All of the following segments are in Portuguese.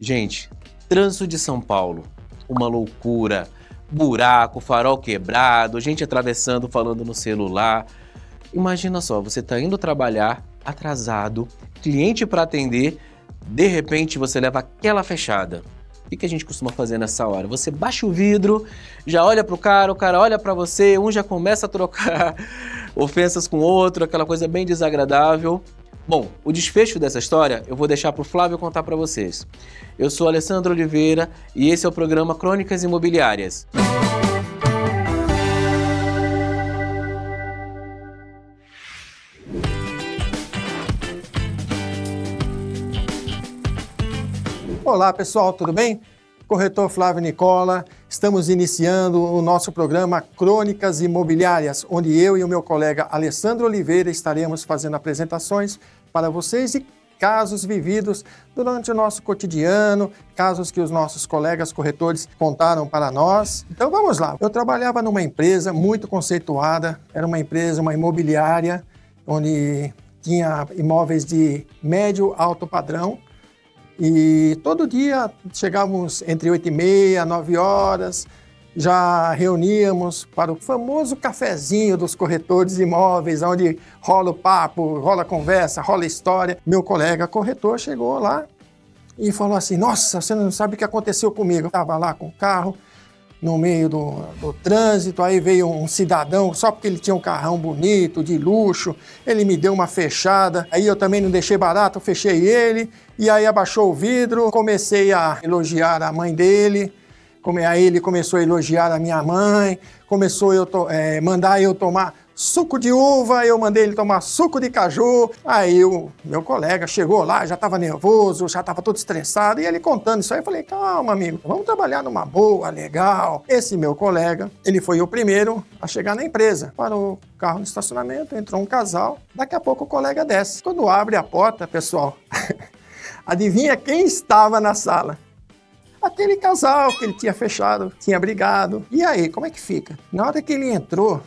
Gente, trânsito de São Paulo, uma loucura. Buraco, farol quebrado, gente atravessando, falando no celular. Imagina só, você está indo trabalhar atrasado, cliente para atender, de repente você leva aquela fechada. O que a gente costuma fazer nessa hora? Você baixa o vidro, já olha para o cara, o cara olha para você, um já começa a trocar ofensas com o outro, aquela coisa bem desagradável. Bom, o desfecho dessa história eu vou deixar para o Flávio contar para vocês. Eu sou Alessandro Oliveira e esse é o programa Crônicas Imobiliárias. Olá pessoal, tudo bem? Corretor Flávio Nicola, estamos iniciando o nosso programa Crônicas Imobiliárias, onde eu e o meu colega Alessandro Oliveira estaremos fazendo apresentações para vocês e casos vividos durante o nosso cotidiano, casos que os nossos colegas corretores contaram para nós. Então vamos lá. Eu trabalhava numa empresa muito conceituada, era uma empresa, uma imobiliária, onde tinha imóveis de médio alto padrão. E todo dia chegávamos entre 8 e meia, 9 horas, já reuníamos para o famoso cafezinho dos corretores de imóveis, onde rola o papo, rola a conversa, rola a história. Meu colega corretor chegou lá e falou assim: Nossa, você não sabe o que aconteceu comigo. Eu estava lá com o carro, no meio do, do, trânsito, aí veio um cidadão, só porque ele tinha um carrão bonito, de luxo, ele me deu uma fechada, aí eu também não deixei barato, fechei ele, e aí abaixou o vidro, comecei a elogiar a mãe dele, Aí ele começou a elogiar a minha mãe, começou a é, mandar eu tomar suco de uva, eu mandei ele tomar suco de caju. Aí o meu colega chegou lá, já estava nervoso, já estava todo estressado, e ele contando isso aí, eu falei, calma, amigo, vamos trabalhar numa boa, legal. Esse meu colega, ele foi o primeiro a chegar na empresa. Parou o carro no estacionamento, entrou um casal, daqui a pouco o colega desce. Quando abre a porta, pessoal, adivinha quem estava na sala? Aquele casal que ele tinha fechado, tinha brigado. E aí, como é que fica? Na hora que ele entrou,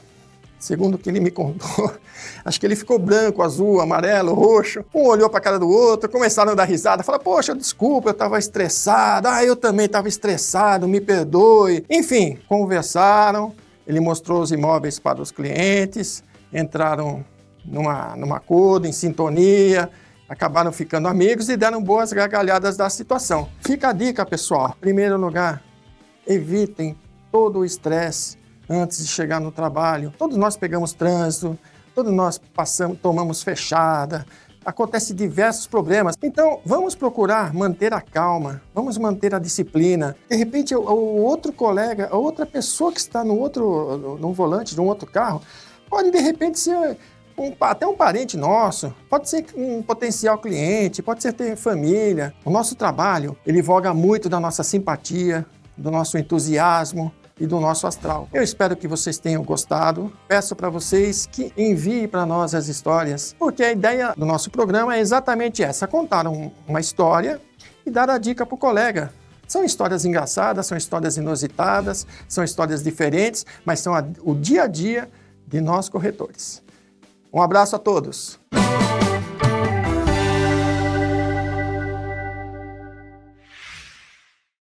segundo o que ele me contou, acho que ele ficou branco, azul, amarelo, roxo. Um olhou para a cara do outro, começaram a dar risada, falaram: Poxa, desculpa, eu estava estressado. Ah, eu também estava estressado, me perdoe. Enfim, conversaram. Ele mostrou os imóveis para os clientes, entraram numa, numa acordo, em sintonia acabaram ficando amigos e deram boas gargalhadas da situação. Fica a dica, pessoal. Em primeiro lugar, evitem todo o estresse antes de chegar no trabalho. Todos nós pegamos trânsito, todos nós passamos, tomamos fechada, acontece diversos problemas. Então, vamos procurar manter a calma, vamos manter a disciplina. De repente, o, o outro colega, a outra pessoa que está no outro no volante de um outro carro, pode de repente ser um, até um parente nosso, pode ser um potencial cliente, pode ser ter família. O nosso trabalho, ele voga muito da nossa simpatia, do nosso entusiasmo, e do nosso astral. Eu espero que vocês tenham gostado. Peço para vocês que enviem para nós as histórias, porque a ideia do nosso programa é exatamente essa: contar um, uma história e dar a dica para o colega. São histórias engraçadas, são histórias inusitadas, são histórias diferentes, mas são a, o dia a dia de nós corretores. Um abraço a todos.